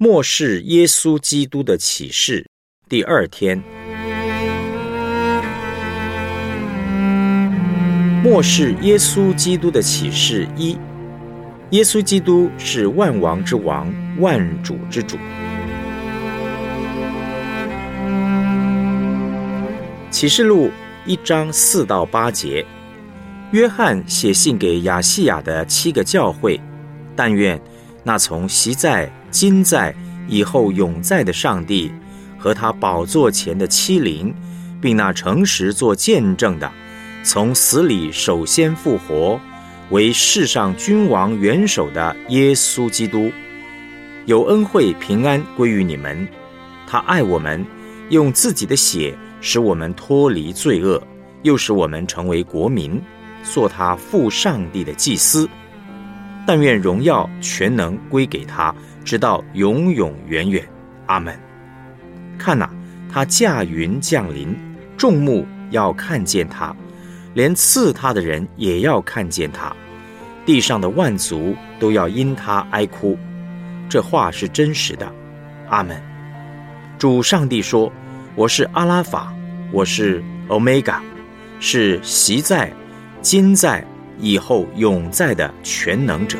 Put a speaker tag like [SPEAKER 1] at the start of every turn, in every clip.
[SPEAKER 1] 末世耶稣基督的启示第二天。末世耶稣基督的启示一：耶稣基督是万王之王，万主之主。启示录一章四到八节，约翰写信给亚细亚的七个教会，但愿那从昔在。今在以后永在的上帝和他宝座前的七灵，并那诚实做见证的，从死里首先复活，为世上君王元首的耶稣基督，有恩惠平安归于你们。他爱我们，用自己的血使我们脱离罪恶，又使我们成为国民，做他父上帝的祭司。但愿荣耀全能归给他。直到永永远远，阿门。看呐，他驾云降临，众目要看见他，连刺他的人也要看见他，地上的万族都要因他哀哭。这话是真实的，阿门。主上帝说：“我是阿拉法，我是欧米伽，是习在、今在、以后永在的全能者。”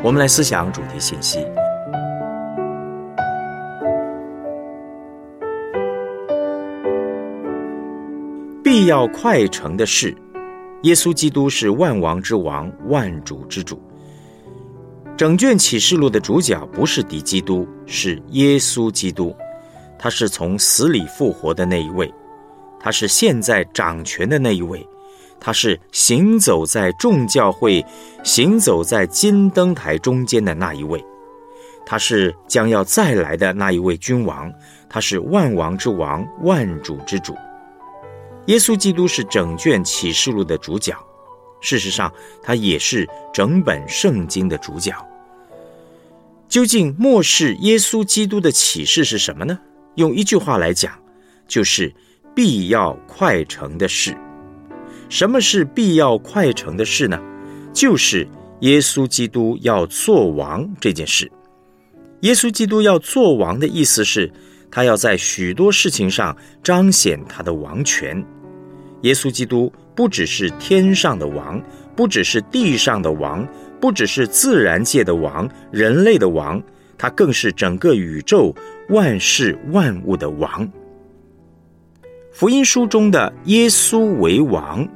[SPEAKER 1] 我们来思想主题信息。必要快成的事，耶稣基督是万王之王，万主之主。整卷启示录的主角不是敌基督，是耶稣基督。他是从死里复活的那一位，他是现在掌权的那一位。他是行走在众教会、行走在金灯台中间的那一位，他是将要再来的那一位君王，他是万王之王、万主之主。耶稣基督是整卷启示录的主角，事实上，他也是整本圣经的主角。究竟末世耶稣基督的启示是什么呢？用一句话来讲，就是必要快成的事。什么是必要快成的事呢？就是耶稣基督要做王这件事。耶稣基督要做王的意思是，他要在许多事情上彰显他的王权。耶稣基督不只是天上的王，不只是地上的王，不只是自然界的王、人类的王，他更是整个宇宙万事万物的王。福音书中的耶稣为王。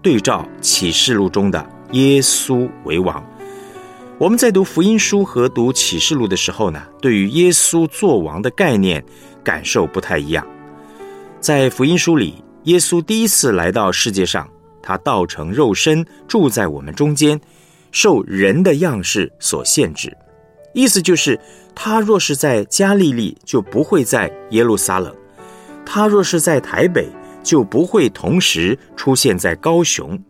[SPEAKER 1] 对照启示录中的耶稣为王，我们在读福音书和读启示录的时候呢，对于耶稣做王的概念感受不太一样。在福音书里，耶稣第一次来到世界上，他道成肉身住在我们中间，受人的样式所限制，意思就是他若是在加利利，就不会在耶路撒冷；他若是在台北。就不会同时出现在高雄，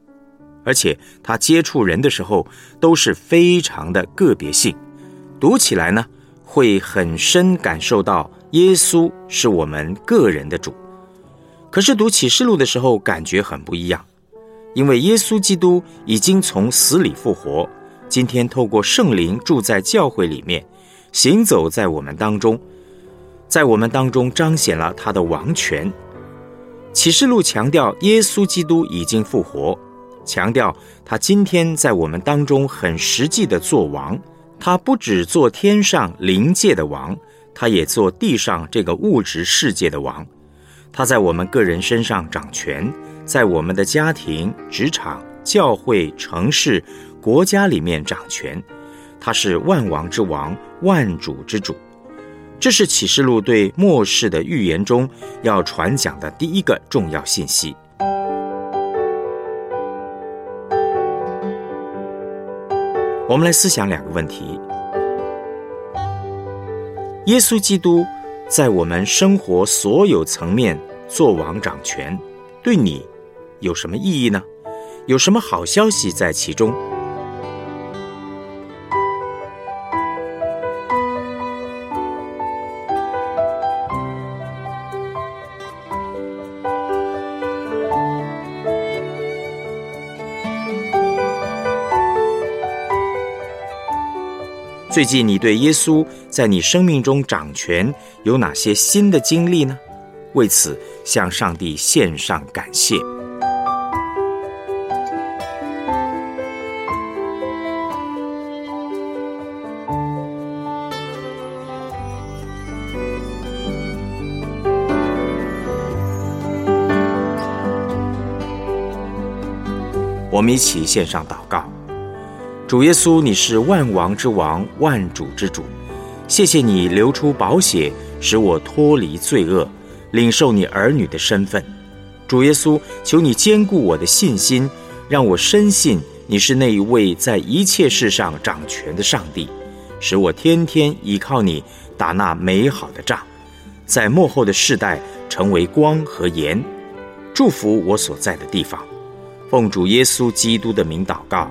[SPEAKER 1] 而且他接触人的时候都是非常的个别性，读起来呢会很深感受到耶稣是我们个人的主。可是读启示录的时候感觉很不一样，因为耶稣基督已经从死里复活，今天透过圣灵住在教会里面，行走在我们当中，在我们当中彰显了他的王权。启示录强调耶稣基督已经复活，强调他今天在我们当中很实际的做王。他不只做天上灵界的王，他也做地上这个物质世界的王。他在我们个人身上掌权，在我们的家庭、职场、教会、城市、国家里面掌权。他是万王之王，万主之主。这是启示录对末世的预言中要传讲的第一个重要信息。我们来思想两个问题：耶稣基督在我们生活所有层面做王掌权，对你有什么意义呢？有什么好消息在其中？最近你对耶稣在你生命中掌权有哪些新的经历呢？为此向上帝献上感谢。我们一起献上祷告：主耶稣，你是万王之王，万主之主。谢谢你流出宝血，使我脱离罪恶，领受你儿女的身份。主耶稣，求你坚固我的信心，让我深信你是那一位在一切事上掌权的上帝，使我天天依靠你打那美好的仗，在幕后的世代成为光和盐，祝福我所在的地方。奉主耶稣基督的名祷告。